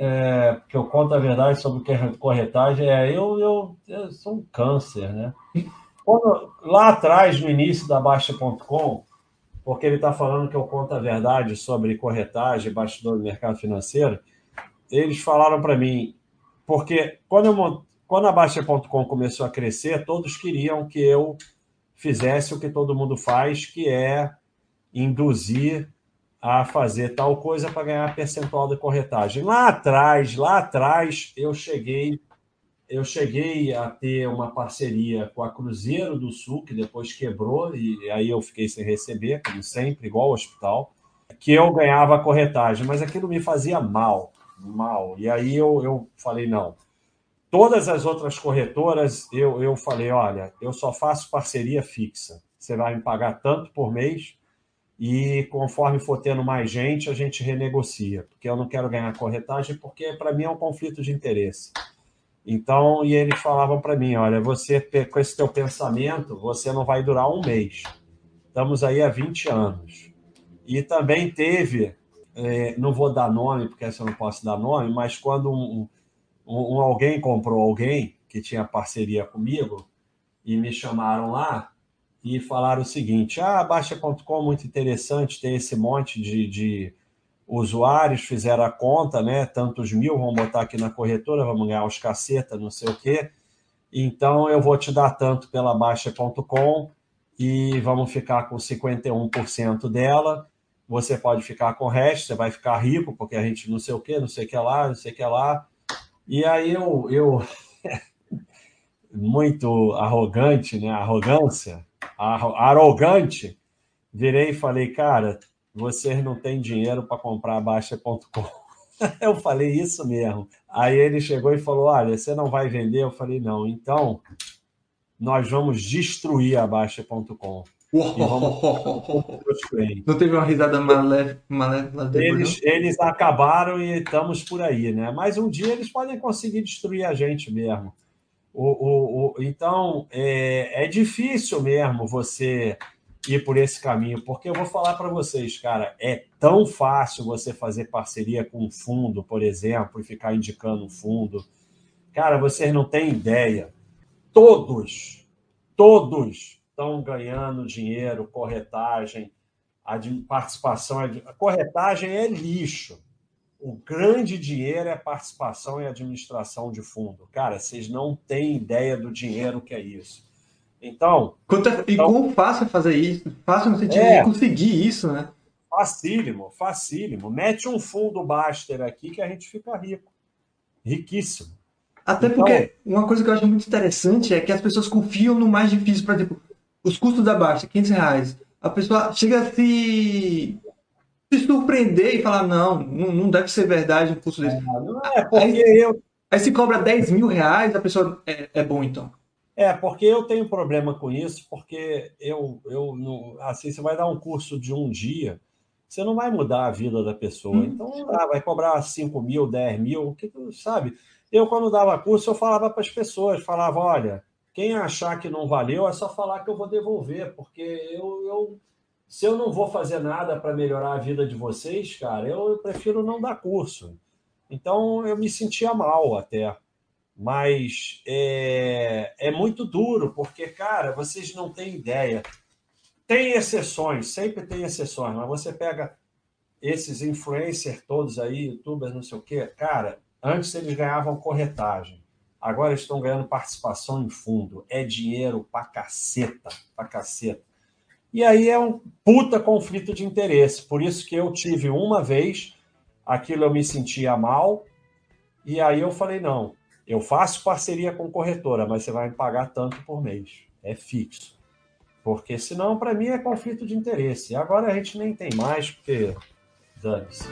é, porque eu conto a verdade sobre corretagem, é, eu, eu, eu sou um câncer, né? Quando, lá atrás, no início da Baixa.com, porque ele está falando que eu conto a verdade sobre corretagem, bastidor do mercado financeiro, eles falaram para mim, porque quando, eu, quando a Baixa.com começou a crescer, todos queriam que eu fizesse o que todo mundo faz, que é induzir a fazer tal coisa para ganhar percentual de corretagem. Lá atrás, lá atrás, eu cheguei eu cheguei a ter uma parceria com a Cruzeiro do Sul, que depois quebrou, e aí eu fiquei sem receber, como sempre, igual ao hospital, que eu ganhava a corretagem, mas aquilo me fazia mal, mal. E aí eu, eu falei, não. Todas as outras corretoras, eu, eu falei, olha, eu só faço parceria fixa. Você vai me pagar tanto por mês, e conforme for tendo mais gente, a gente renegocia, porque eu não quero ganhar corretagem, porque para mim é um conflito de interesse. Então, e eles falavam para mim, olha, você com esse teu pensamento, você não vai durar um mês. Estamos aí há 20 anos. E também teve, é, não vou dar nome, porque essa eu não posso dar nome, mas quando um, um, um alguém comprou alguém que tinha parceria comigo e me chamaram lá, e falaram o seguinte: ah, Baixa.com muito interessante, tem esse monte de, de, usuários, fizeram a conta, né? Tantos mil, vamos botar aqui na corretora, vamos ganhar os caceta, não sei o quê. Então eu vou te dar tanto pela Baixa.com e vamos ficar com 51% dela. Você pode ficar com o resto, você vai ficar rico, porque a gente não sei o quê, não sei o que lá, não sei o que lá. E aí eu, eu muito arrogante, né? Arrogância arrogante, virei e falei, cara, vocês não têm dinheiro para comprar Baixa.com. Eu falei isso mesmo. Aí ele chegou e falou: Olha, você não vai vender? Eu falei: Não, então nós vamos destruir a Baixa.com. Não teve uma risada malévola eles, eles acabaram e estamos por aí, né? Mas um dia eles podem conseguir destruir a gente mesmo. O, o, o, então, é, é difícil mesmo você ir por esse caminho, porque eu vou falar para vocês, cara, é tão fácil você fazer parceria com um fundo, por exemplo, e ficar indicando um fundo. Cara, vocês não têm ideia. Todos, todos estão ganhando dinheiro, corretagem, participação. A corretagem é lixo o grande dinheiro é participação e administração de fundo. Cara, vocês não têm ideia do dinheiro que é isso. Então. Quanto é, e então, como fácil é fazer isso? Fácil no sentido é, de conseguir isso, né? Facílimo, facílimo. Mete um fundo Baster aqui que a gente fica rico. Riquíssimo. Até então, porque uma coisa que eu acho muito interessante é que as pessoas confiam no mais difícil. Por exemplo, os custos da Basta, 500 reais. A pessoa chega a se se surpreender e falar, não, não deve ser verdade um curso desse. É, é porque aí, eu. Aí se cobra 10 mil reais, a pessoa é, é bom então. É, porque eu tenho problema com isso, porque eu, eu não, assim, você vai dar um curso de um dia, você não vai mudar a vida da pessoa. Hum. Então, ah, vai cobrar 5 mil, 10 mil, que sabe? Eu, quando dava curso, eu falava para as pessoas, falava, olha, quem achar que não valeu, é só falar que eu vou devolver, porque eu, eu se eu não vou fazer nada para melhorar a vida de vocês, cara, eu, eu, prefiro não dar curso. Então eu me sentia mal até. Mas é, é muito duro, porque, cara, vocês não têm ideia. Tem exceções, sempre tem exceções, mas você pega esses influencers todos aí, youtubers, não sei o quê, cara, antes eles ganhavam corretagem. Agora estão ganhando participação em fundo. É dinheiro pra caceta, pra caceta. E aí é um puta conflito de interesse. Por isso que eu tive uma vez, aquilo eu me sentia mal, e aí eu falei: não, eu faço parceria com corretora, mas você vai me pagar tanto por mês. É fixo. Porque senão, para mim, é conflito de interesse. Agora a gente nem tem mais, porque dane-se.